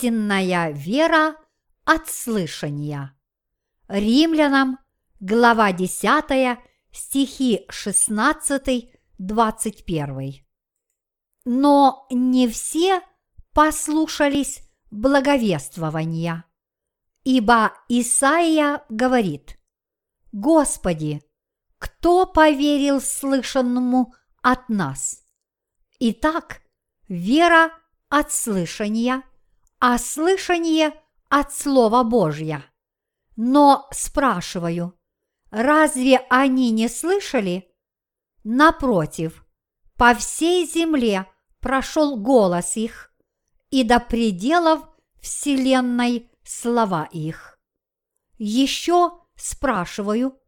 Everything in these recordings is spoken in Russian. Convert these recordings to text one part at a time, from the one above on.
Истинная вера от слышания. Римлянам, глава 10, стихи 16-21. Но не все послушались благовествования, ибо Исаия говорит, «Господи, кто поверил слышанному от нас?» Итак, вера от слышания, а слышание от Слова Божья. Но спрашиваю, разве они не слышали? Напротив, по всей земле прошел голос их, и до пределов вселенной слова их. Еще спрашиваю,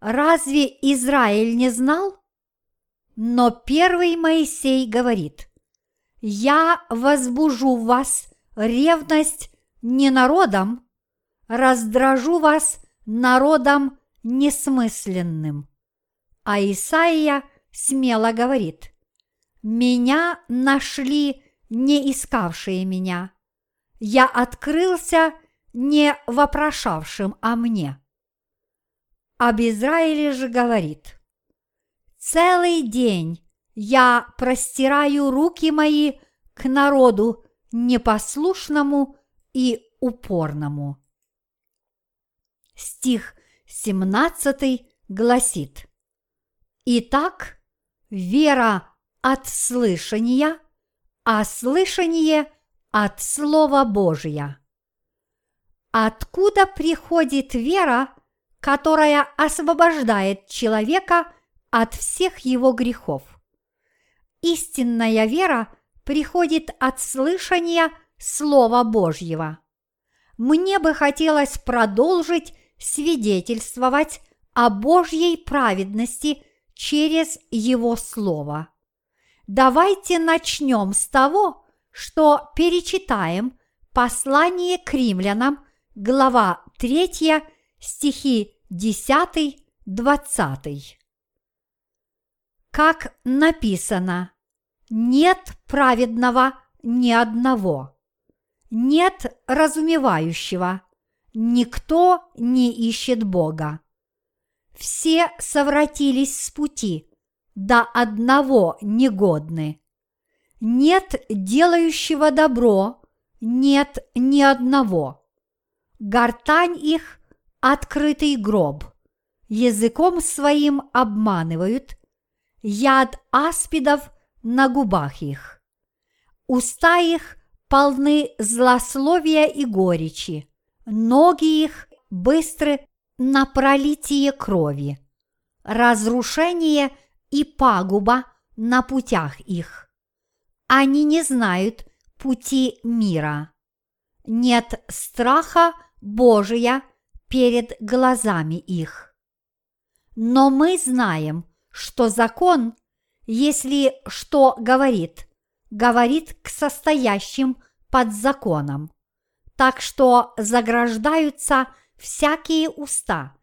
разве Израиль не знал? Но первый Моисей говорит, «Я возбужу вас ревность не народом, раздражу вас народом несмысленным». А Исаия смело говорит, «Меня нашли не искавшие меня. Я открылся не вопрошавшим о мне». Об Израиле же говорит, Целый день я простираю руки мои к народу непослушному и упорному. Стих 17 гласит Итак, вера от слышания, а слышание от Слова Божия. Откуда приходит вера, которая освобождает человека – от всех его грехов. Истинная вера приходит от слышания Слова Божьего. Мне бы хотелось продолжить свидетельствовать о Божьей праведности через Его Слово. Давайте начнем с того, что перечитаем послание к римлянам, глава 3, стихи 10-20 как написано, нет праведного ни одного, нет разумевающего, никто не ищет Бога. Все совратились с пути, до одного негодны. Нет делающего добро, нет ни одного. Гортань их – открытый гроб, языком своим обманывают – яд аспидов на губах их. Уста их полны злословия и горечи, ноги их быстры на пролитие крови, разрушение и пагуба на путях их. Они не знают пути мира. Нет страха Божия перед глазами их. Но мы знаем – что закон, если что говорит, говорит к состоящим под законом. Так что заграждаются всякие уста,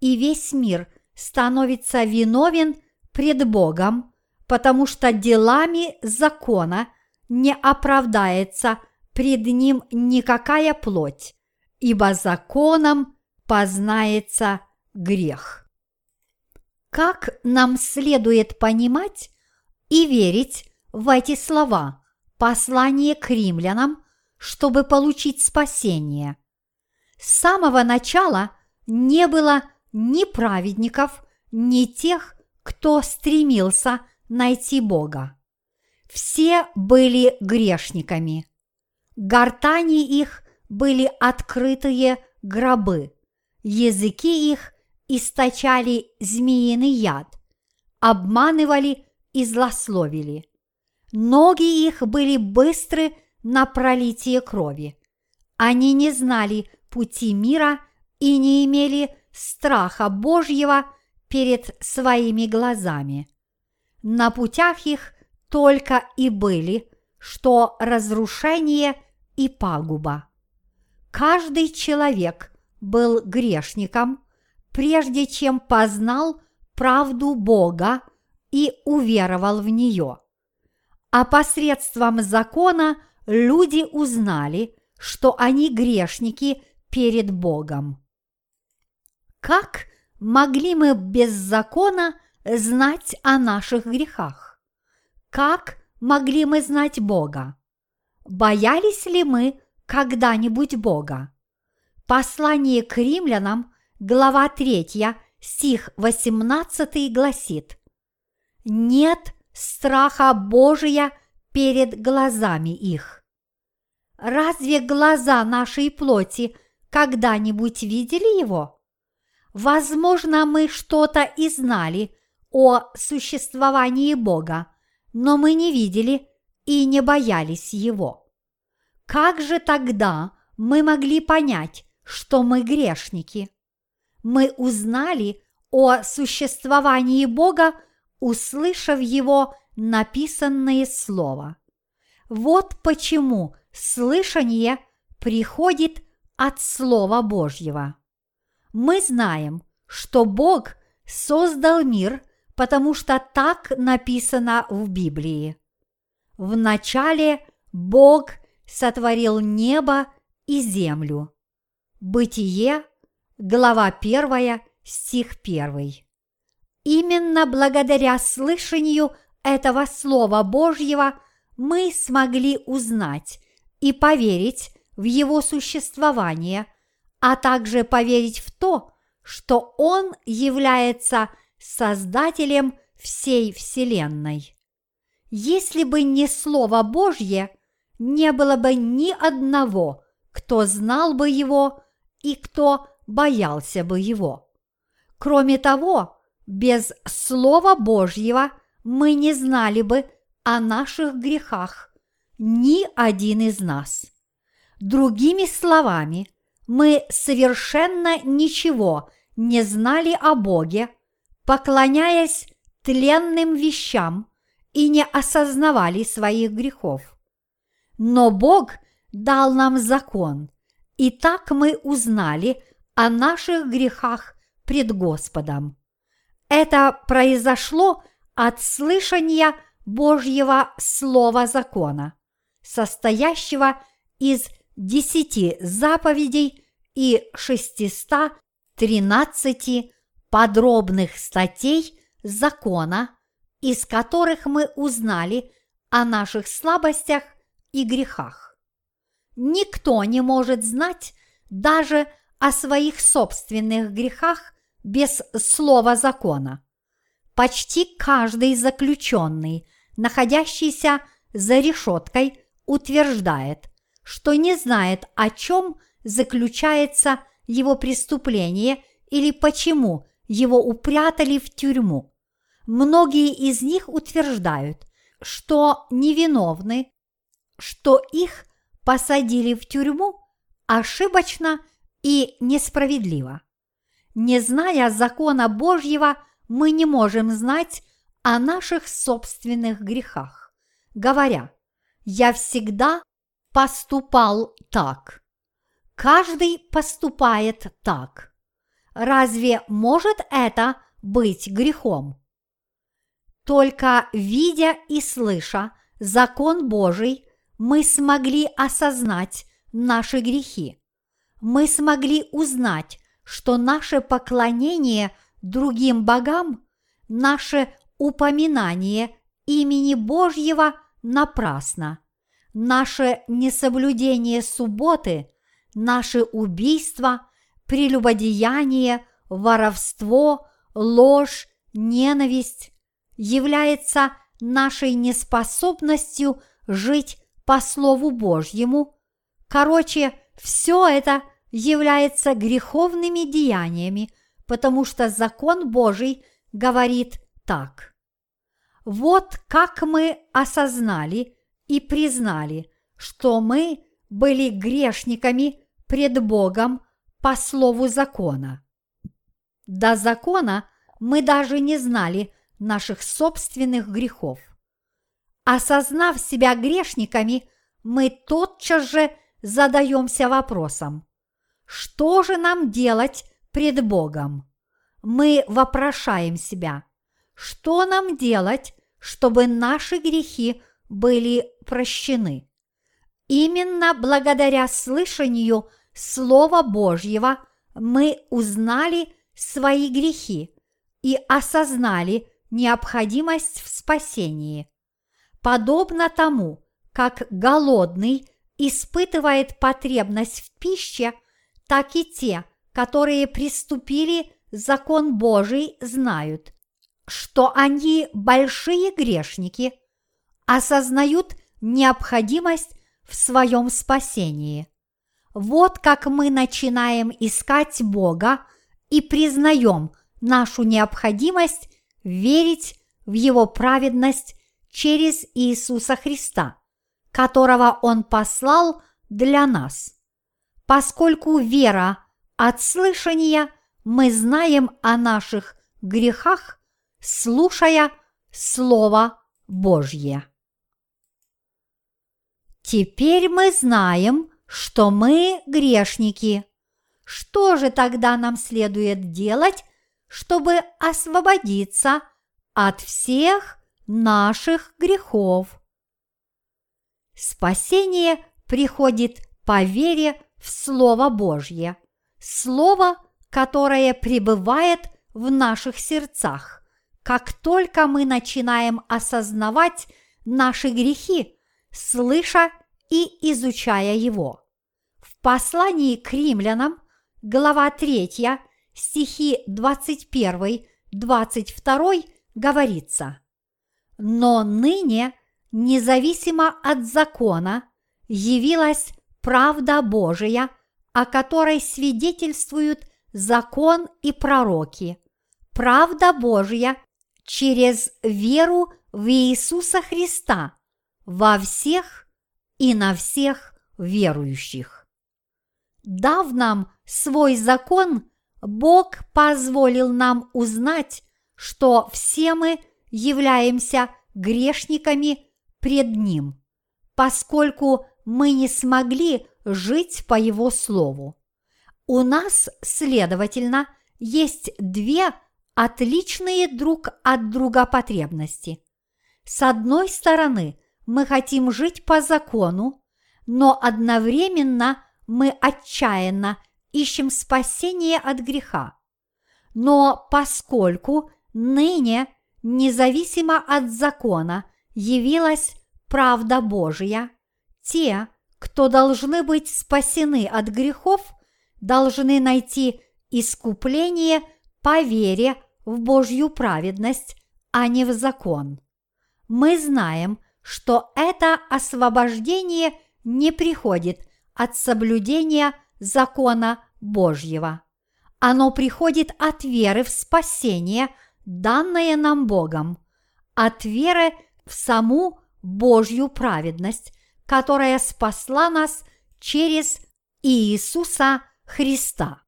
и весь мир становится виновен пред Богом, потому что делами закона не оправдается пред ним никакая плоть, ибо законом познается грех. Как нам следует понимать и верить в эти слова послание к римлянам, чтобы получить спасение? С самого начала не было ни праведников, ни тех, кто стремился найти Бога. Все были грешниками. Гортани их были открытые гробы, языки их источали змеиный яд, обманывали и злословили. Ноги их были быстры на пролитие крови. Они не знали пути мира и не имели страха Божьего перед своими глазами. На путях их только и были, что разрушение и пагуба. Каждый человек был грешником прежде чем познал правду Бога и уверовал в нее. А посредством закона люди узнали, что они грешники перед Богом. Как могли мы без закона знать о наших грехах? Как могли мы знать Бога? Боялись ли мы когда-нибудь Бога? Послание к римлянам, глава 3, стих 18 гласит «Нет страха Божия перед глазами их». Разве глаза нашей плоти когда-нибудь видели его? Возможно, мы что-то и знали о существовании Бога, но мы не видели и не боялись Его. Как же тогда мы могли понять, что мы грешники? Мы узнали о существовании Бога, услышав Его написанное Слово. Вот почему слышание приходит от Слова Божьего. Мы знаем, что Бог создал мир, потому что так написано в Библии. В начале Бог сотворил небо и землю. Бытие, глава 1, стих 1. Именно благодаря слышанию этого Слова Божьего мы смогли узнать и поверить в его существование, а также поверить в то, что Он является Создателем всей Вселенной. Если бы не Слово Божье, не было бы ни одного, кто знал бы его и кто боялся бы его. Кроме того, без Слова Божьего мы не знали бы о наших грехах ни один из нас. Другими словами, мы совершенно ничего не знали о Боге, поклоняясь тленным вещам и не осознавали своих грехов. Но Бог дал нам закон, и так мы узнали о наших грехах пред Господом. Это произошло от слышания Божьего Слова закона, состоящего из десяти заповедей и шестиста тринадцати подробных статей закона, из которых мы узнали о наших слабостях и грехах. Никто не может знать даже о своих собственных грехах без слова закона. Почти каждый заключенный, находящийся за решеткой, утверждает, что не знает, о чем заключается его преступление или почему его упрятали в тюрьму. Многие из них утверждают, что невиновны, что их посадили в тюрьму ошибочно и несправедливо. Не зная закона Божьего, мы не можем знать о наших собственных грехах, говоря, «Я всегда поступал так». Каждый поступает так. Разве может это быть грехом? Только видя и слыша закон Божий, мы смогли осознать наши грехи. Мы смогли узнать, что наше поклонение другим богам, наше упоминание имени Божьего напрасно, наше несоблюдение субботы, наше убийство, прелюбодеяние, воровство, ложь, ненависть является нашей неспособностью жить по Слову Божьему. Короче, все это является греховными деяниями, потому что закон Божий говорит так. Вот как мы осознали и признали, что мы были грешниками пред Богом по слову закона. До закона мы даже не знали наших собственных грехов. Осознав себя грешниками, мы тотчас же задаемся вопросом, что же нам делать пред Богом? Мы вопрошаем себя, что нам делать, чтобы наши грехи были прощены? Именно благодаря слышанию Слова Божьего мы узнали свои грехи и осознали необходимость в спасении. Подобно тому, как голодный испытывает потребность в пище, так и те, которые приступили закон Божий, знают, что они большие грешники, осознают необходимость в своем спасении. Вот как мы начинаем искать Бога и признаем нашу необходимость верить в Его праведность через Иисуса Христа, которого Он послал для нас. Поскольку вера от слышания мы знаем о наших грехах, слушая Слово Божье. Теперь мы знаем, что мы грешники. Что же тогда нам следует делать, чтобы освободиться от всех наших грехов? Спасение приходит по вере в Слово Божье, Слово, которое пребывает в наших сердцах, как только мы начинаем осознавать наши грехи, слыша и изучая его. В послании к римлянам, глава 3, стихи 21-22 говорится «Но ныне, независимо от закона, явилась правда Божия, о которой свидетельствуют закон и пророки, правда Божья через веру в Иисуса Христа во всех и на всех верующих. Дав нам свой закон, Бог позволил нам узнать, что все мы являемся грешниками пред Ним, поскольку мы не смогли жить по Его Слову. У нас, следовательно, есть две отличные друг от друга потребности. С одной стороны, мы хотим жить по закону, но одновременно мы отчаянно ищем спасение от греха. Но поскольку ныне, независимо от закона, явилась правда Божья, те, кто должны быть спасены от грехов, должны найти искупление по вере в Божью праведность, а не в закон. Мы знаем, что это освобождение не приходит от соблюдения закона Божьего. Оно приходит от веры в спасение, данное нам Богом, от веры в саму Божью праведность, которая спасла нас через Иисуса Христа.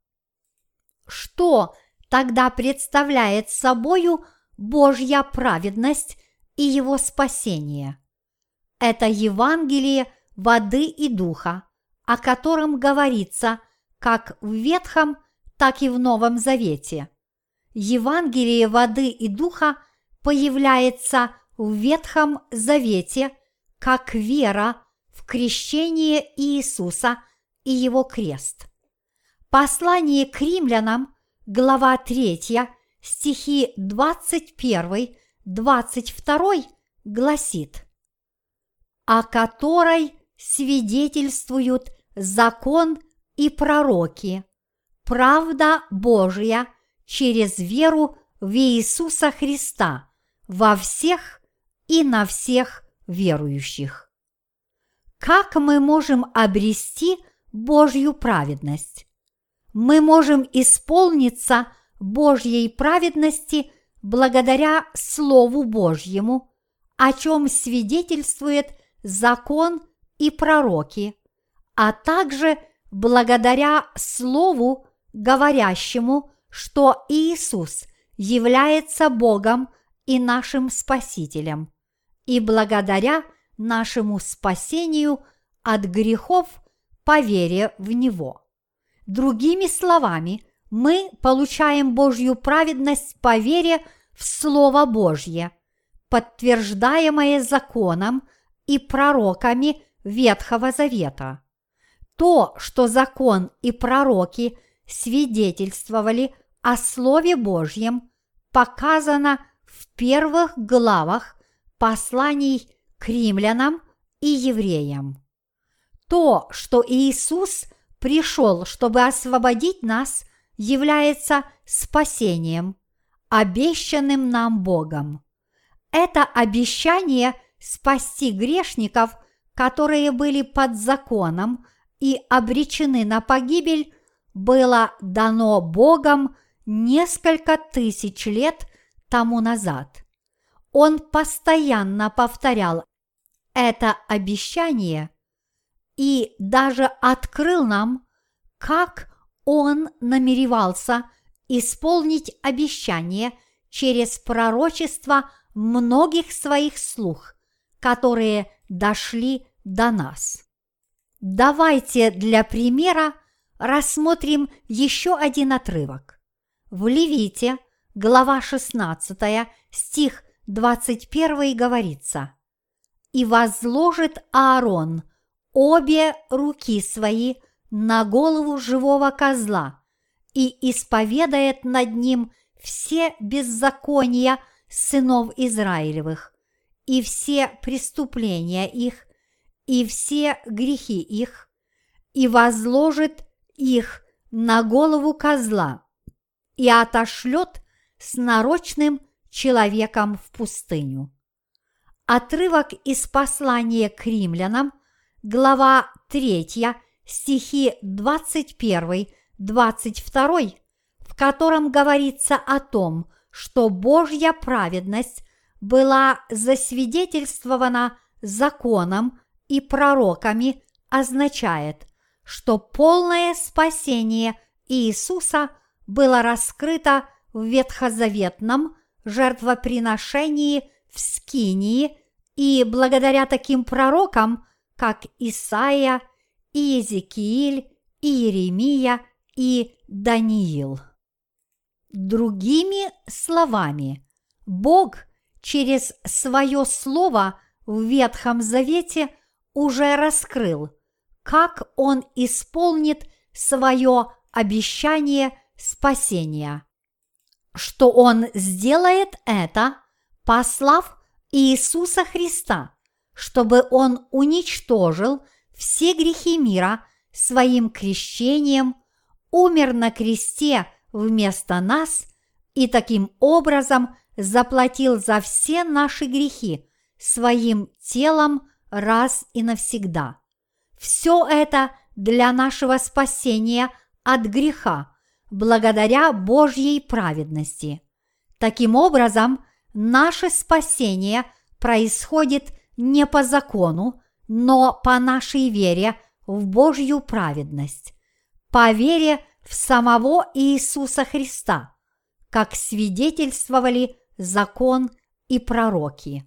Что тогда представляет собою Божья праведность и его спасение? Это Евангелие воды и духа, о котором говорится как в Ветхом, так и в Новом Завете. Евангелие воды и духа появляется в Ветхом Завете как вера крещение Иисуса и его крест. Послание к римлянам, глава 3, стихи 21-22 гласит «О которой свидетельствуют закон и пророки, правда Божия через веру в Иисуса Христа во всех и на всех верующих. Как мы можем обрести Божью праведность? Мы можем исполниться Божьей праведности благодаря Слову Божьему, о чем свидетельствует закон и пророки, а также благодаря Слову, говорящему, что Иисус является Богом и нашим Спасителем, и благодаря нашему спасению от грехов по вере в Него. Другими словами, мы получаем Божью праведность по вере в Слово Божье, подтверждаемое законом и пророками Ветхого Завета. То, что закон и пророки свидетельствовали о Слове Божьем, показано в первых главах посланий к римлянам и евреям. То, что Иисус пришел, чтобы освободить нас, является спасением, обещанным нам Богом. Это обещание спасти грешников, которые были под законом и обречены на погибель, было дано Богом несколько тысяч лет тому назад. Он постоянно повторял это обещание и даже открыл нам, как он намеревался исполнить обещание через пророчество многих своих слух, которые дошли до нас. Давайте для примера рассмотрим еще один отрывок. В Левите, глава 16, стих 21 говорится «И возложит Аарон обе руки свои на голову живого козла и исповедает над ним все беззакония сынов Израилевых и все преступления их и все грехи их, и возложит их на голову козла и отошлет с нарочным человеком в пустыню. Отрывок из послания к римлянам, глава 3, стихи 21-22, в котором говорится о том, что Божья праведность была засвидетельствована законом и пророками, означает, что полное спасение Иисуса было раскрыто в ветхозаветном жертвоприношении в Скинии и благодаря таким пророкам, как Исаия, Иезекииль, Иеремия и Даниил. Другими словами, Бог через свое слово в Ветхом Завете уже раскрыл, как Он исполнит свое обещание спасения. Что Он сделает это, послав Иисуса Христа, чтобы Он уничтожил все грехи мира своим крещением, умер на кресте вместо нас и таким образом заплатил за все наши грехи своим телом раз и навсегда. Все это для нашего спасения от греха, благодаря Божьей праведности. Таким образом, наше спасение происходит не по закону, но по нашей вере в Божью праведность, по вере в самого Иисуса Христа, как свидетельствовали закон и пророки.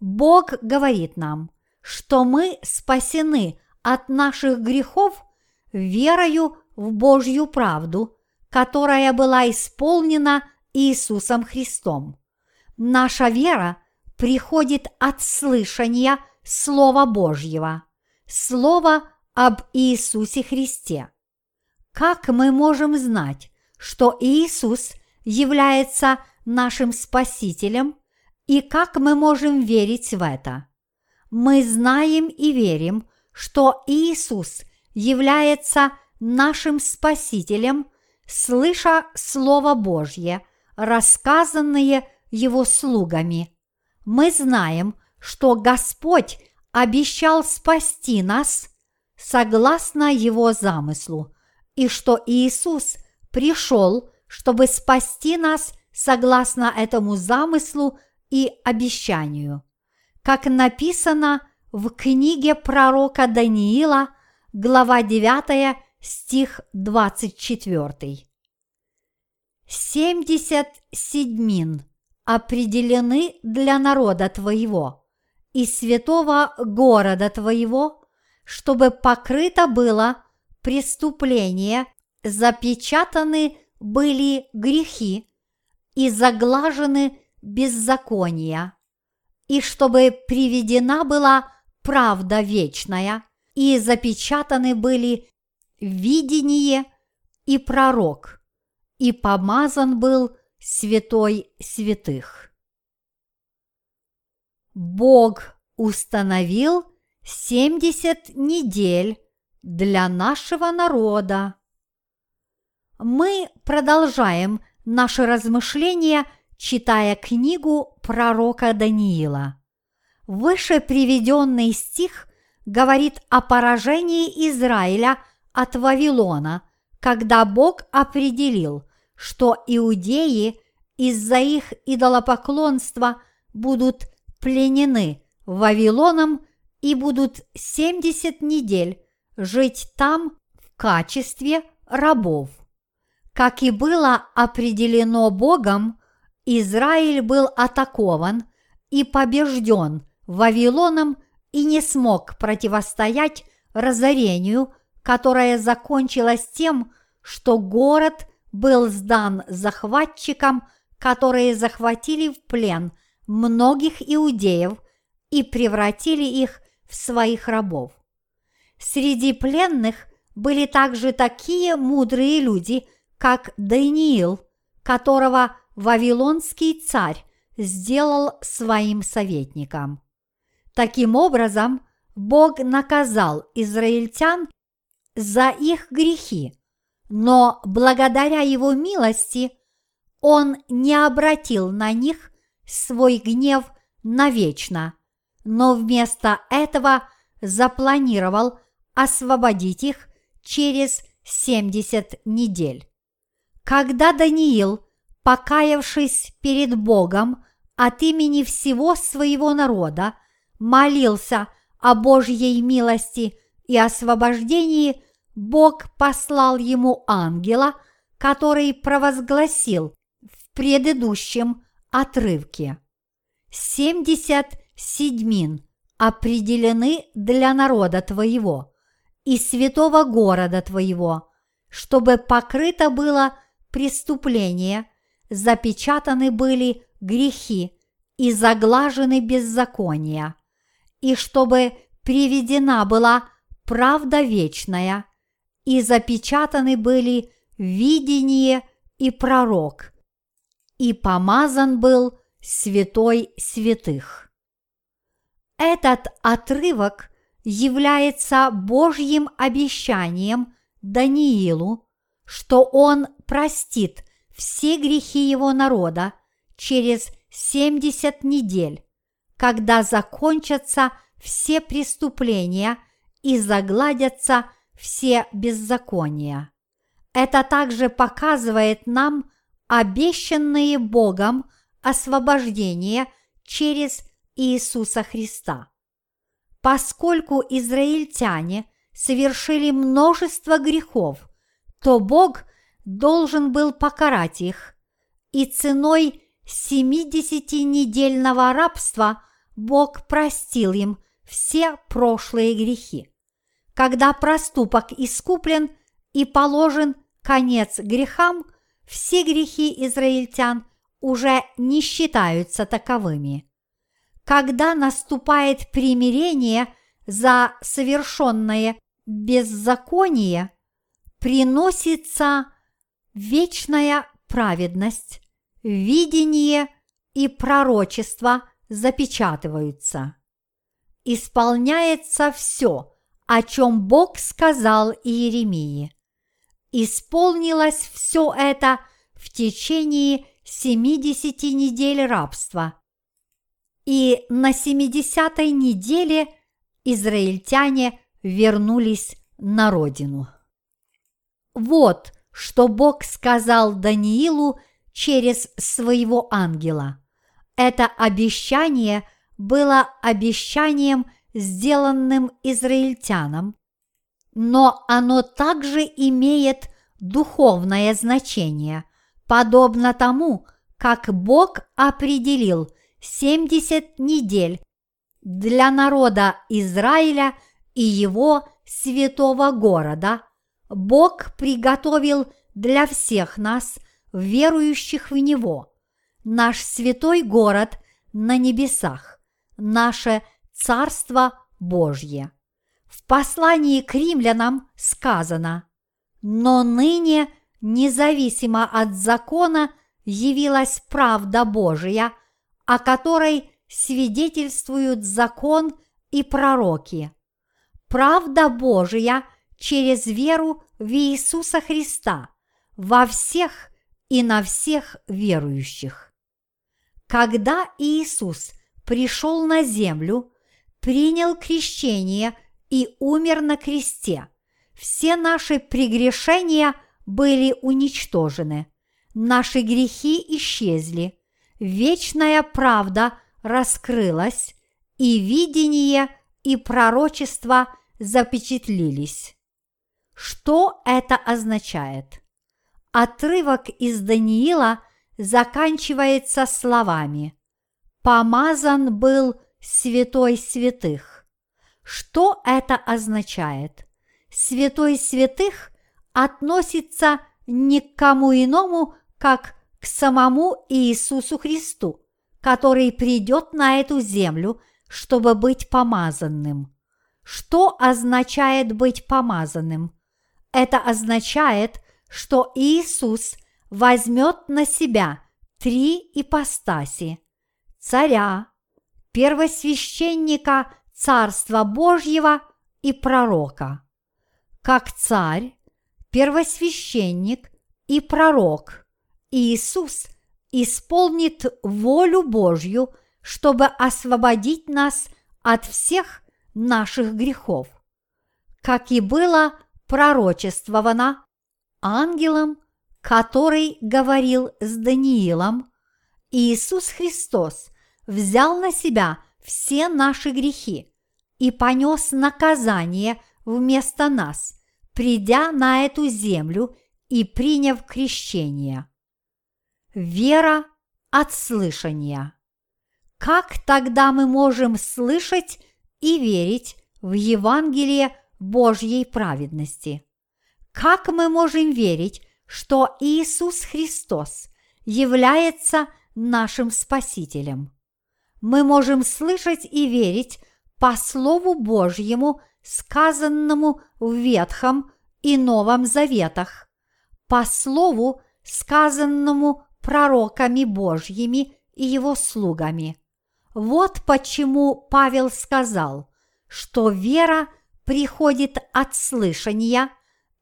Бог говорит нам, что мы спасены от наших грехов верою в Божью правду, которая была исполнена Иисусом Христом. Наша вера приходит от слышания Слова Божьего, Слова об Иисусе Христе. Как мы можем знать, что Иисус является нашим Спасителем и как мы можем верить в это? Мы знаем и верим, что Иисус является нашим Спасителем, слыша Слово Божье, рассказанное Его слугами. Мы знаем, что Господь обещал спасти нас согласно Его замыслу, и что Иисус пришел, чтобы спасти нас согласно этому замыслу и обещанию. Как написано в книге пророка Даниила, глава 9, стих 24. Семьдесят седьмин определены для народа твоего и святого города твоего, чтобы покрыто было преступление, запечатаны были грехи и заглажены беззакония, и чтобы приведена была правда вечная, и запечатаны были видение и пророк, и помазан был святой святых. Бог установил семьдесят недель для нашего народа. Мы продолжаем наши размышления, читая книгу пророка Даниила. Выше приведенный стих говорит о поражении Израиля от Вавилона, когда Бог определил, что иудеи из-за их идолопоклонства будут пленены Вавилоном и будут 70 недель жить там в качестве рабов. Как и было определено Богом, Израиль был атакован и побежден Вавилоном и не смог противостоять разорению, которое закончилось тем, что город был сдан захватчикам, которые захватили в плен многих иудеев и превратили их в своих рабов. Среди пленных были также такие мудрые люди, как Даниил, которого Вавилонский царь сделал своим советником. Таким образом, Бог наказал израильтян за их грехи, но благодаря его милости он не обратил на них свой гнев навечно, но вместо этого запланировал освободить их через 70 недель. Когда Даниил, покаявшись перед Богом от имени всего своего народа, молился о Божьей милости и освобождении, Бог послал ему ангела, который провозгласил в предыдущем отрывке. Семьдесят седьмин определены для народа твоего и святого города твоего, чтобы покрыто было преступление, запечатаны были грехи и заглажены беззакония, и чтобы приведена была правда вечная, и запечатаны были видение и пророк, и помазан был святой святых. Этот отрывок является Божьим обещанием Даниилу, что он простит все грехи его народа через 70 недель, когда закончатся все преступления и загладятся все беззакония. Это также показывает нам обещанные Богом освобождение через Иисуса Христа. Поскольку израильтяне совершили множество грехов, то Бог должен был покарать их, и ценой 70-недельного рабства Бог простил им все прошлые грехи. Когда проступок искуплен и положен конец грехам, все грехи израильтян уже не считаются таковыми. Когда наступает примирение за совершенное беззаконие, приносится вечная праведность, видение и пророчество запечатываются. Исполняется все, о чем Бог сказал Иеремии. Исполнилось все это в течение 70 недель рабства. И на 70-й неделе израильтяне вернулись на родину. Вот что Бог сказал Даниилу через своего ангела. Это обещание было обещанием, сделанным израильтянам, но оно также имеет духовное значение, подобно тому, как Бог определил 70 недель для народа Израиля и его святого города, Бог приготовил для всех нас, верующих в Него, наш святой город на небесах, наше царство Божье. В послании к римлянам сказано «Но ныне, независимо от закона, явилась правда Божия, о которой свидетельствуют закон и пророки. Правда Божия через веру в Иисуса Христа во всех и на всех верующих. Когда Иисус пришел на землю, принял крещение и умер на кресте, все наши прегрешения были уничтожены, наши грехи исчезли, вечная правда раскрылась, и видение и пророчество запечатлились. Что это означает? Отрывок из Даниила заканчивается словами «Помазан был святой святых». Что это означает? Святой святых относится не к кому иному, как к самому Иисусу Христу, который придет на эту землю, чтобы быть помазанным. Что означает быть помазанным? Это означает, что Иисус возьмет на себя три ипостаси – царя, первосвященника Царства Божьего и пророка. Как царь, первосвященник и пророк, Иисус исполнит волю Божью, чтобы освободить нас от всех наших грехов. Как и было пророчествовано ангелом, который говорил с Даниилом, Иисус Христос взял на себя все наши грехи и понес наказание вместо нас, придя на эту землю и приняв крещение. Вера от слышания. Как тогда мы можем слышать и верить в Евангелие Божьей праведности? Как мы можем верить, что Иисус Христос является нашим Спасителем? Мы можем слышать и верить по Слову Божьему, сказанному в Ветхом и Новом Заветах, по Слову, сказанному пророками Божьими и его слугами. Вот почему Павел сказал, что вера приходит от слышания,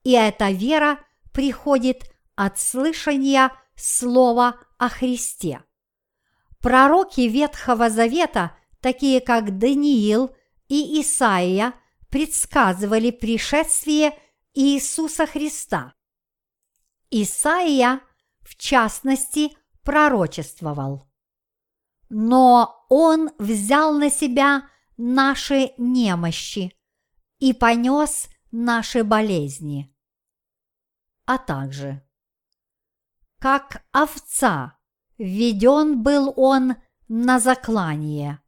и эта вера приходит от слышания слова о Христе. Пророки Ветхого Завета, такие как Даниил и Исаия, предсказывали пришествие Иисуса Христа. Исаия, в частности, пророчествовал. Но Он взял на себя наши немощи и понес наши болезни. А также, как овца, введен был Он на заклание,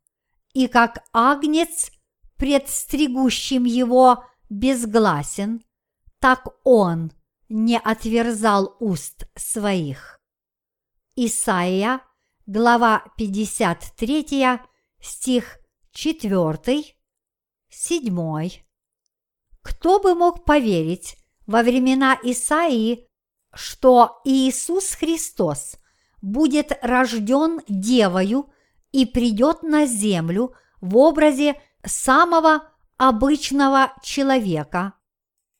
и как агнец, предстригущим его, безгласен, так Он не отверзал уст своих. Исайя, глава 53, стих 4, 7. Кто бы мог поверить во времена Исаии, что Иисус Христос будет рожден девою и придет на землю в образе самого обычного человека,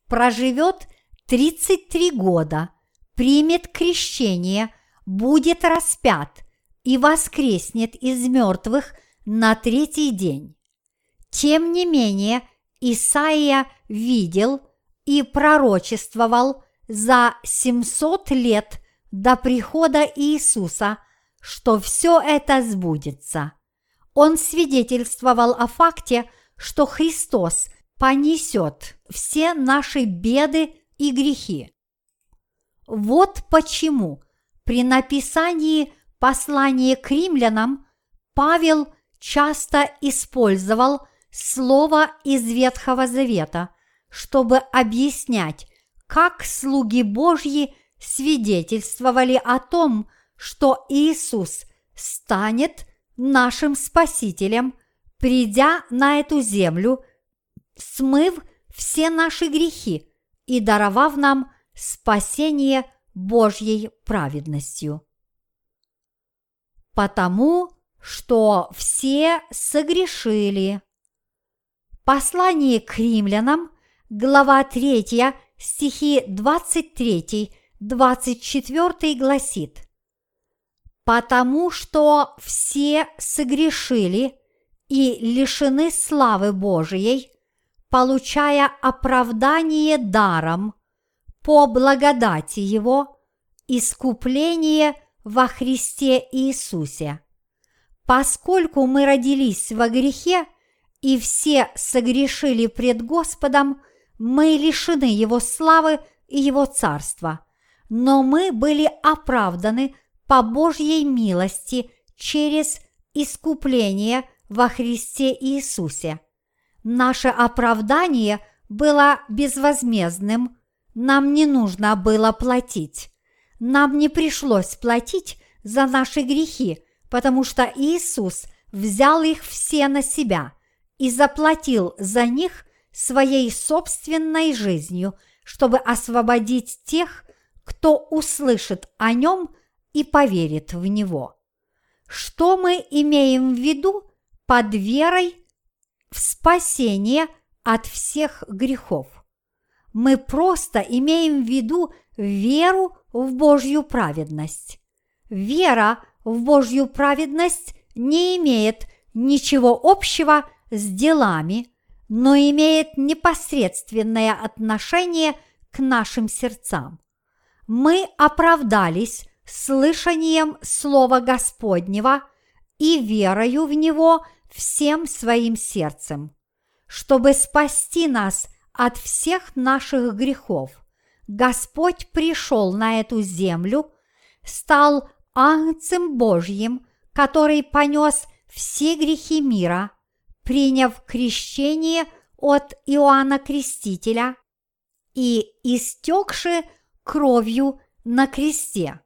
проживет 33 года, примет крещение, будет распят и воскреснет из мертвых на третий день. Тем не менее, Исаия видел и пророчествовал за 700 лет до прихода Иисуса, что все это сбудется. Он свидетельствовал о факте, что Христос понесет все наши беды и грехи. Вот почему при написании послания к римлянам Павел часто использовал слово из Ветхого Завета, чтобы объяснять, как слуги Божьи свидетельствовали о том, что Иисус станет нашим Спасителем придя на эту землю, смыв все наши грехи и даровав нам спасение Божьей праведностью. Потому что все согрешили. Послание к римлянам, глава 3, стихи 23-24 гласит «Потому что все согрешили и лишены славы Божией, получая оправдание даром по благодати Его, искупление во Христе Иисусе. Поскольку мы родились во грехе и все согрешили пред Господом, мы лишены Его славы и Его царства, но мы были оправданы по Божьей милости через искупление во Христе Иисусе. Наше оправдание было безвозмездным, нам не нужно было платить. Нам не пришлось платить за наши грехи, потому что Иисус взял их все на себя и заплатил за них своей собственной жизнью, чтобы освободить тех, кто услышит о нем и поверит в него. Что мы имеем в виду под верой в спасение от всех грехов? Мы просто имеем в виду веру в Божью праведность. Вера в Божью праведность не имеет ничего общего с делами, но имеет непосредственное отношение к нашим сердцам. Мы оправдались слышанием Слова Господнего и верою в Него всем своим сердцем. Чтобы спасти нас от всех наших грехов, Господь пришел на эту землю, стал Агнцем Божьим, который понес все грехи мира, приняв крещение от Иоанна Крестителя и истекши кровью на кресте.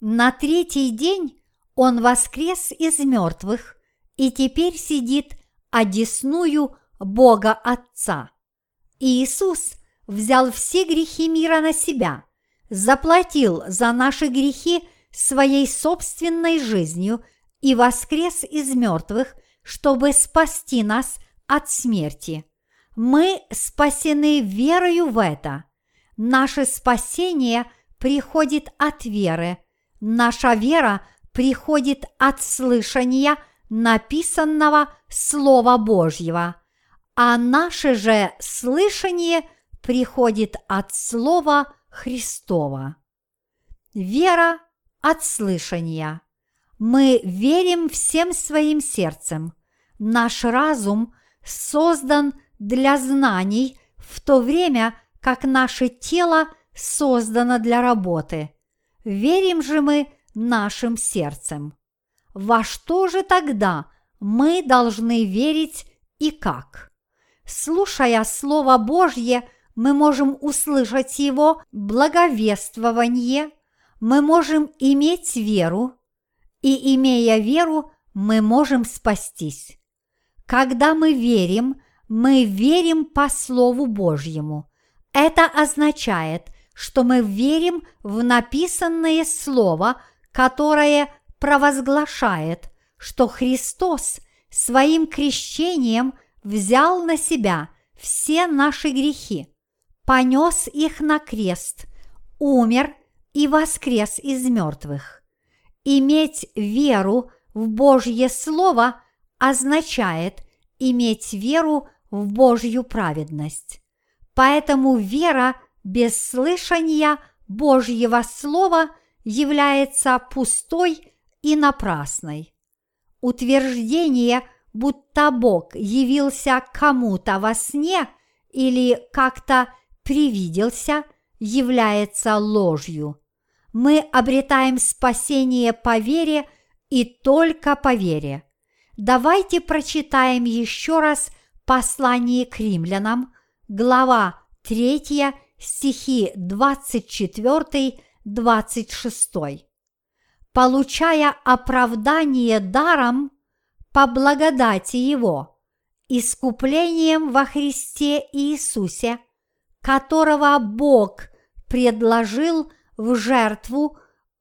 На третий день он воскрес из мертвых и теперь сидит одесную Бога Отца. Иисус взял все грехи мира на себя, заплатил за наши грехи своей собственной жизнью и воскрес из мертвых, чтобы спасти нас от смерти. Мы спасены верою в это. Наше спасение приходит от веры. Наша вера приходит от слышания написанного Слова Божьего, а наше же слышание приходит от Слова Христова. Вера от слышания. Мы верим всем своим сердцем. Наш разум создан для знаний в то время, как наше тело создано для работы. Верим же мы нашим сердцем. Во что же тогда мы должны верить и как? Слушая Слово Божье, мы можем услышать Его благовествование – мы можем иметь веру, и имея веру, мы можем спастись. Когда мы верим, мы верим по Слову Божьему. Это означает, что мы верим в написанное Слово, которое провозглашает, что Христос своим крещением взял на себя все наши грехи, понес их на крест, умер и воскрес из мертвых. Иметь веру в Божье Слово означает иметь веру в Божью праведность. Поэтому вера без слышания Божьего Слова является пустой и напрасной. Утверждение, будто Бог явился кому-то во сне или как-то привиделся, является ложью мы обретаем спасение по вере и только по вере. Давайте прочитаем еще раз послание к римлянам, глава 3, стихи 24-26. Получая оправдание даром по благодати Его, искуплением во Христе Иисусе, которого Бог предложил в жертву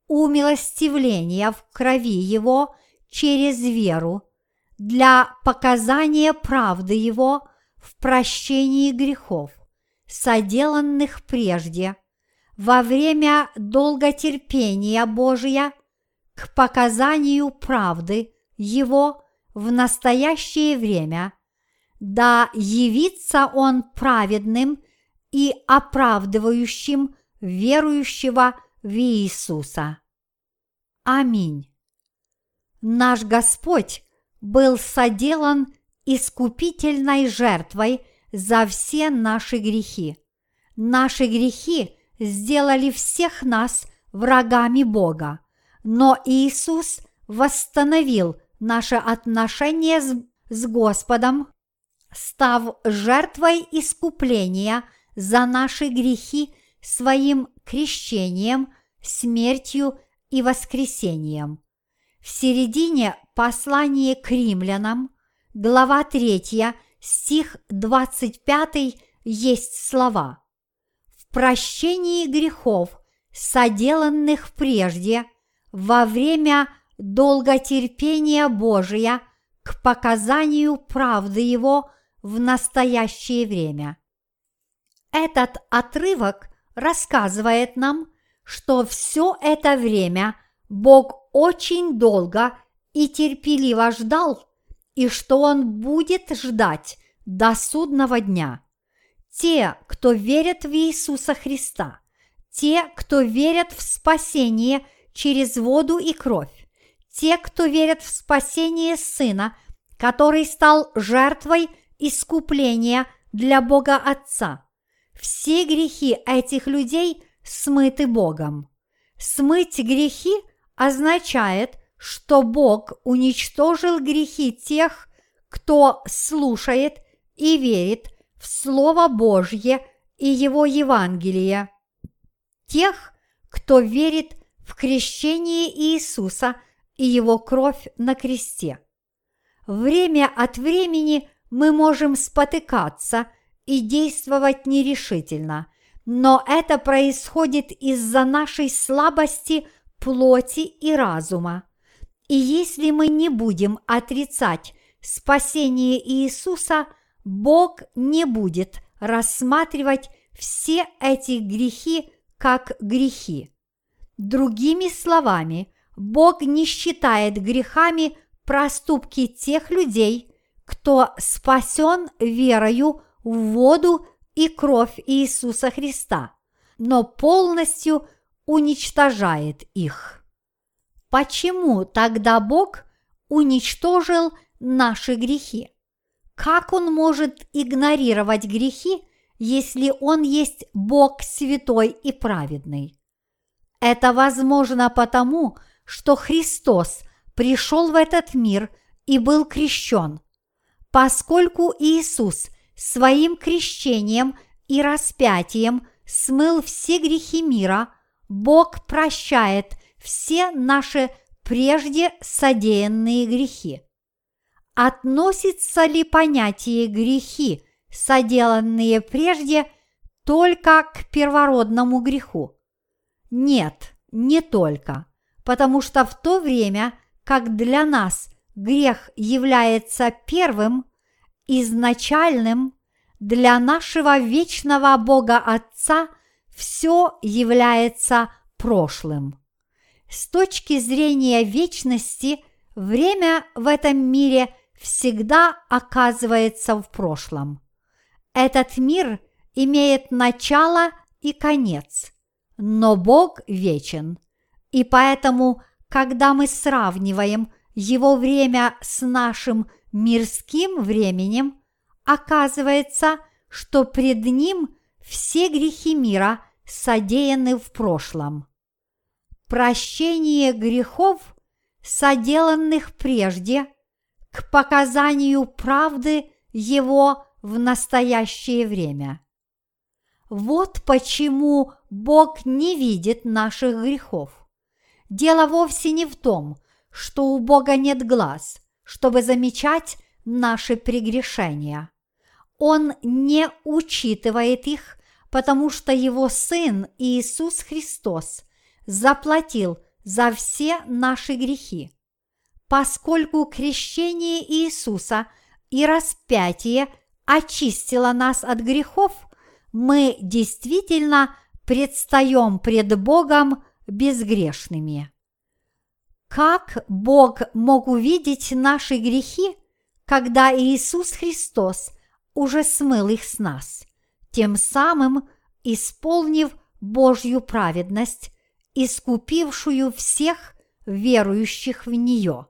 умилостивления в крови Его через веру для показания правды Его в прощении грехов, соделанных прежде, во время долготерпения Божия к показанию правды Его в настоящее время, да явится Он праведным и оправдывающим верующего в Иисуса. Аминь. Наш Господь был соделан искупительной жертвой за все наши грехи. Наши грехи сделали всех нас врагами Бога, но Иисус восстановил наше отношение с, с Господом, став жертвой искупления за наши грехи своим крещением, смертью и воскресением. В середине послания к римлянам, глава 3, стих 25 есть слова «В прощении грехов, соделанных прежде, во время долготерпения Божия к показанию правды Его в настоящее время». Этот отрывок рассказывает нам, что все это время Бог очень долго и терпеливо ждал, и что Он будет ждать до судного дня. Те, кто верят в Иисуса Христа, те, кто верят в спасение через воду и кровь, те, кто верят в спасение Сына, который стал жертвой искупления для Бога Отца – все грехи этих людей смыты Богом. Смыть грехи означает, что Бог уничтожил грехи тех, кто слушает и верит в Слово Божье и Его Евангелие. Тех, кто верит в крещение Иисуса и Его кровь на кресте. Время от времени мы можем спотыкаться – и действовать нерешительно, но это происходит из-за нашей слабости плоти и разума. И если мы не будем отрицать спасение Иисуса, Бог не будет рассматривать все эти грехи как грехи. Другими словами, Бог не считает грехами проступки тех людей, кто спасен верою в воду и кровь Иисуса Христа, но полностью уничтожает их. Почему тогда Бог уничтожил наши грехи? Как Он может игнорировать грехи, если Он есть Бог святой и праведный? Это возможно потому, что Христос пришел в этот мир и был крещен. Поскольку Иисус – своим крещением и распятием смыл все грехи мира, Бог прощает все наши прежде содеянные грехи. Относится ли понятие грехи, соделанные прежде, только к первородному греху? Нет, не только, потому что в то время, как для нас грех является первым, изначальным для нашего вечного Бога Отца все является прошлым. С точки зрения вечности, время в этом мире всегда оказывается в прошлом. Этот мир имеет начало и конец, но Бог вечен. И поэтому, когда мы сравниваем его время с нашим мирским временем, оказывается, что пред ним все грехи мира содеяны в прошлом. Прощение грехов, соделанных прежде, к показанию правды его в настоящее время. Вот почему Бог не видит наших грехов. Дело вовсе не в том, что у Бога нет глаз – чтобы замечать наши прегрешения. Он не учитывает их, потому что Его Сын Иисус Христос заплатил за все наши грехи. Поскольку крещение Иисуса и распятие очистило нас от грехов, мы действительно предстаем пред Богом безгрешными. Как Бог мог увидеть наши грехи, когда Иисус Христос уже смыл их с нас, тем самым исполнив Божью праведность, искупившую всех верующих в нее.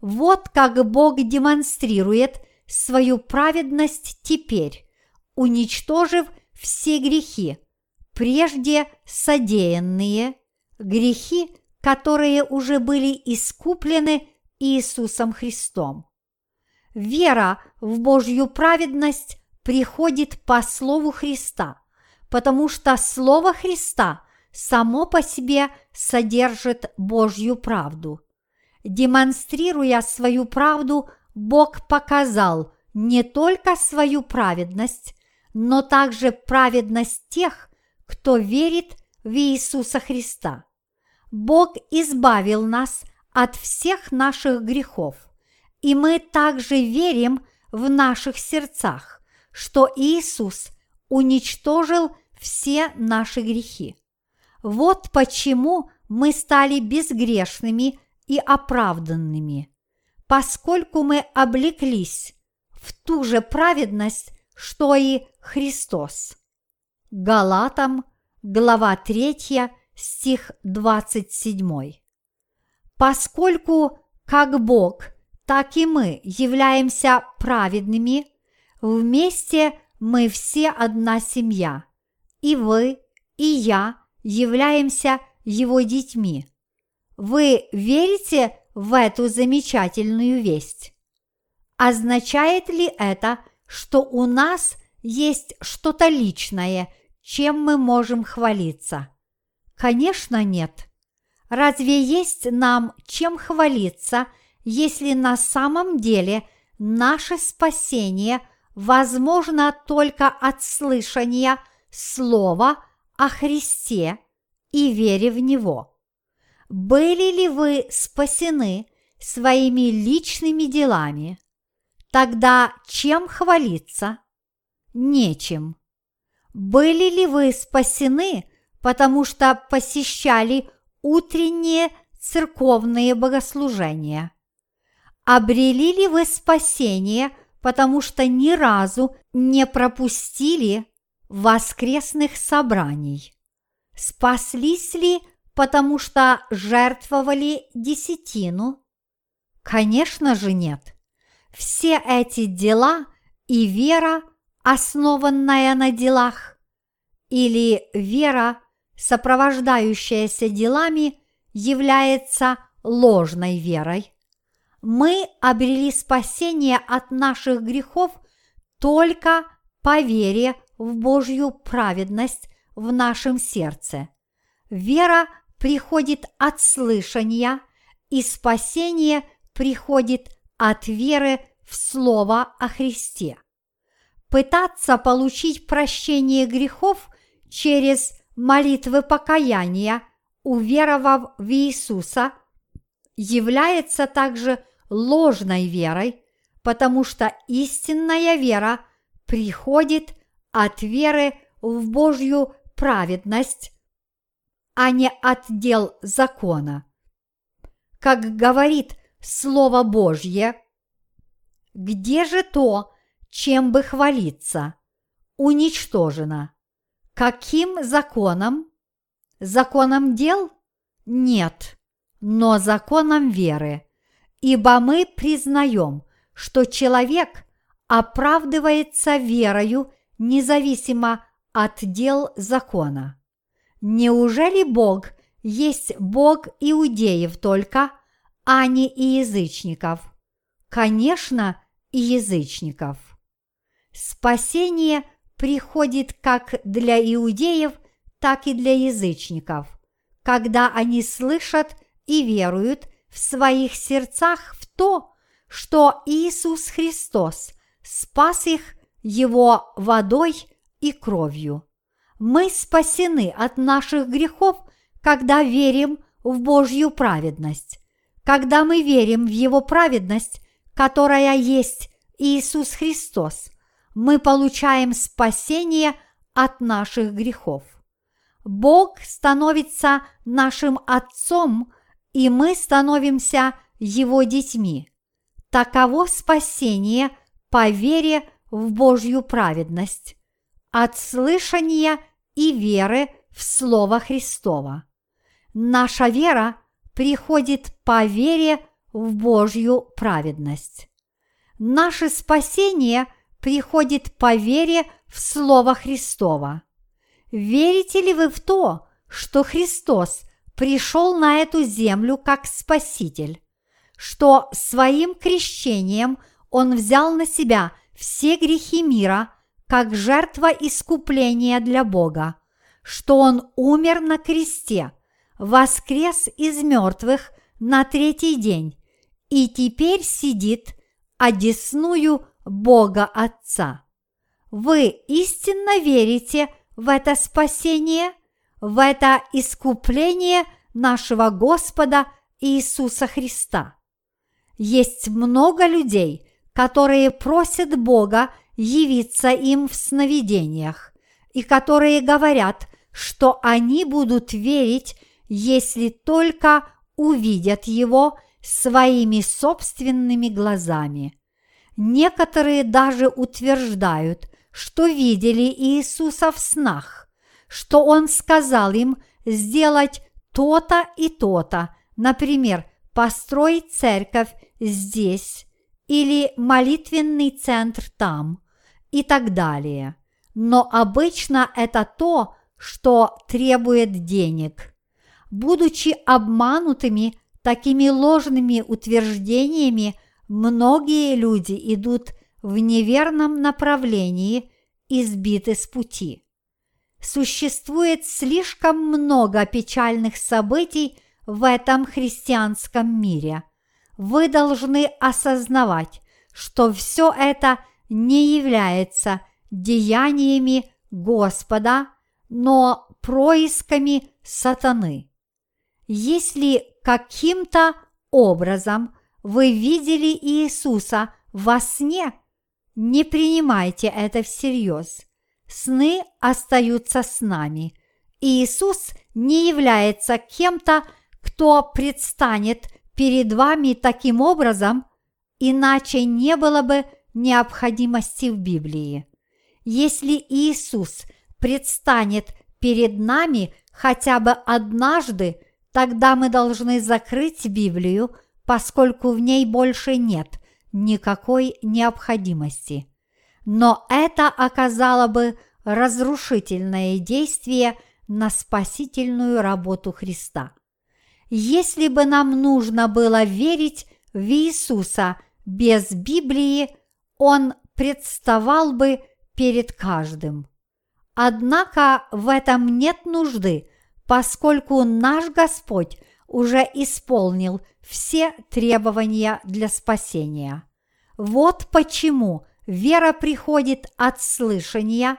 Вот как Бог демонстрирует свою праведность теперь, уничтожив все грехи, прежде содеянные, грехи, которые уже были искуплены Иисусом Христом. Вера в Божью праведность приходит по Слову Христа, потому что Слово Христа само по себе содержит Божью правду. Демонстрируя свою правду, Бог показал не только свою праведность, но также праведность тех, кто верит в Иисуса Христа. Бог избавил нас от всех наших грехов, и мы также верим в наших сердцах, что Иисус уничтожил все наши грехи. Вот почему мы стали безгрешными и оправданными, поскольку мы облеклись в ту же праведность, что и Христос. Галатам, глава 3, стих 27. Поскольку как Бог, так и мы являемся праведными, вместе мы все одна семья, и вы, и я являемся его детьми. Вы верите в эту замечательную весть? Означает ли это, что у нас есть что-то личное, чем мы можем хвалиться? Конечно, нет. Разве есть нам чем хвалиться, если на самом деле наше спасение возможно только от слышания слова о Христе и вере в Него? Были ли вы спасены своими личными делами? Тогда чем хвалиться? Нечем. Были ли вы спасены – потому что посещали утренние церковные богослужения. Обрели ли вы спасение, потому что ни разу не пропустили воскресных собраний? Спаслись ли, потому что жертвовали десятину? Конечно же нет. Все эти дела и вера, основанная на делах, или вера – сопровождающаяся делами, является ложной верой. Мы обрели спасение от наших грехов только по вере в Божью праведность в нашем сердце. Вера приходит от слышания, и спасение приходит от веры в Слово о Христе. Пытаться получить прощение грехов через молитвы покаяния, уверовав в Иисуса, является также ложной верой, потому что истинная вера приходит от веры в Божью праведность, а не от дел закона. Как говорит Слово Божье, где же то, чем бы хвалиться, уничтожено – Каким законом? Законом дел? Нет, но законом веры. Ибо мы признаем, что человек оправдывается верою независимо от дел закона. Неужели Бог есть Бог иудеев только, а не и язычников? Конечно, и язычников. Спасение – приходит как для иудеев, так и для язычников, когда они слышат и веруют в своих сердцах в то, что Иисус Христос спас их Его водой и кровью. Мы спасены от наших грехов, когда верим в Божью праведность. Когда мы верим в Его праведность, которая есть Иисус Христос, мы получаем спасение от наших грехов. Бог становится нашим Отцом, и мы становимся Его детьми. Таково спасение по вере в Божью праведность, от слышания и веры в Слово Христово. Наша вера приходит по вере в Божью праведность. Наше спасение приходит по вере в Слово Христово. Верите ли вы в то, что Христос пришел на эту землю как Спаситель, что своим крещением Он взял на себя все грехи мира как жертва искупления для Бога, что Он умер на кресте, воскрес из мертвых на третий день и теперь сидит одесную Бога Отца. Вы истинно верите в это спасение, в это искупление нашего Господа Иисуса Христа. Есть много людей, которые просят Бога явиться им в сновидениях, и которые говорят, что они будут верить, если только увидят Его своими собственными глазами. Некоторые даже утверждают, что видели Иисуса в снах, что Он сказал им сделать то-то и то-то, например, построить церковь здесь или молитвенный центр там и так далее. Но обычно это то, что требует денег. Будучи обманутыми такими ложными утверждениями, многие люди идут в неверном направлении и сбиты с пути. Существует слишком много печальных событий в этом христианском мире. Вы должны осознавать, что все это не является деяниями Господа, но происками сатаны. Если каким-то образом вы видели Иисуса во сне, не принимайте это всерьез. Сны остаются с нами. Иисус не является кем-то, кто предстанет перед вами таким образом, иначе не было бы необходимости в Библии. Если Иисус предстанет перед нами хотя бы однажды, тогда мы должны закрыть Библию, поскольку в ней больше нет никакой необходимости. Но это оказало бы разрушительное действие на спасительную работу Христа. Если бы нам нужно было верить в Иисуса без Библии, Он представал бы перед каждым. Однако в этом нет нужды, поскольку наш Господь уже исполнил все требования для спасения. Вот почему вера приходит от слышания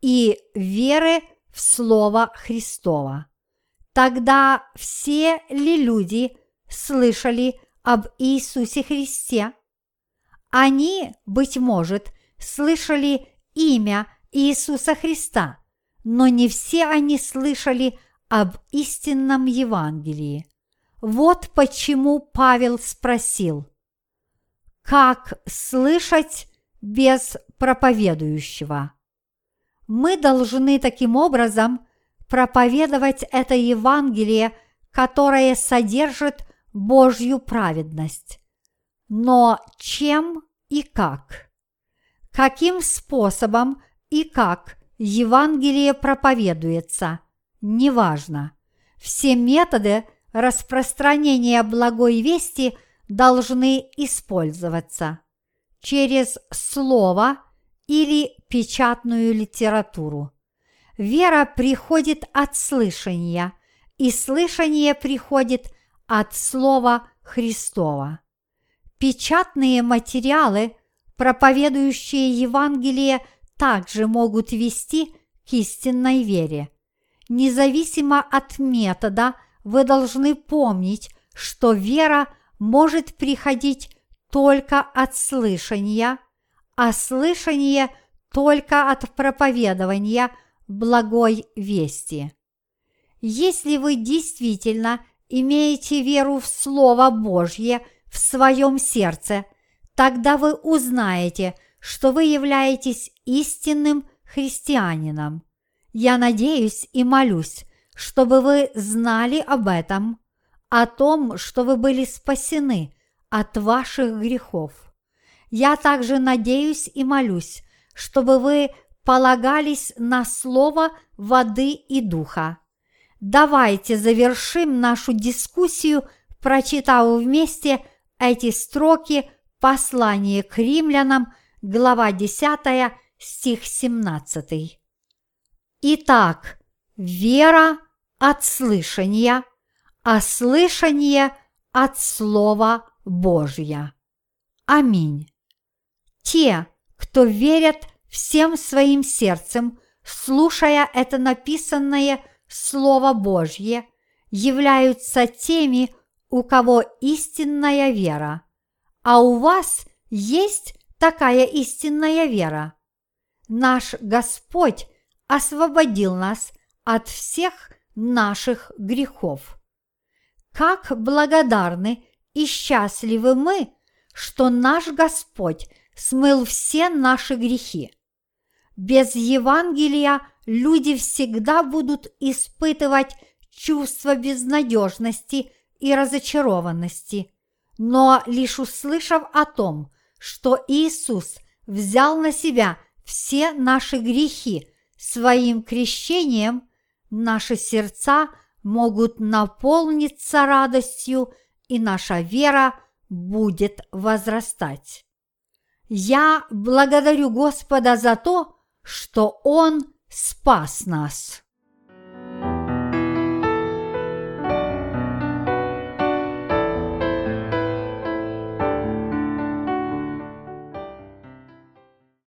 и веры в Слово Христово. Тогда все ли люди слышали об Иисусе Христе? Они, быть может, слышали имя Иисуса Христа, но не все они слышали об истинном Евангелии. Вот почему Павел спросил, как слышать без проповедующего? Мы должны таким образом проповедовать это Евангелие, которое содержит Божью праведность. Но чем и как? Каким способом и как Евангелие проповедуется, неважно. Все методы распространения благой вести должны использоваться через слово или печатную литературу. Вера приходит от слышания, и слышание приходит от Слова Христова. Печатные материалы, проповедующие Евангелие, также могут вести к истинной вере. Независимо от метода, вы должны помнить, что вера может приходить только от слышания, а слышание только от проповедования благой вести. Если вы действительно имеете веру в Слово Божье в своем сердце, тогда вы узнаете, что вы являетесь истинным христианином. Я надеюсь и молюсь, чтобы вы знали об этом, о том, что вы были спасены от ваших грехов. Я также надеюсь и молюсь, чтобы вы полагались на слово воды и духа. Давайте завершим нашу дискуссию, прочитав вместе эти строки послания к римлянам, глава 10, стих 17. Итак, вера от слышания, а слышание от Слова Божья. Аминь. Те, кто верят всем своим сердцем, слушая это написанное Слово Божье, являются теми, у кого истинная вера. А у вас есть такая истинная вера. Наш Господь освободил нас от всех наших грехов. Как благодарны и счастливы мы, что наш Господь смыл все наши грехи. Без Евангелия люди всегда будут испытывать чувство безнадежности и разочарованности, но лишь услышав о том, что Иисус взял на себя все наши грехи своим крещением, наши сердца могут наполниться радостью, и наша вера будет возрастать. Я благодарю Господа за то, что Он спас нас.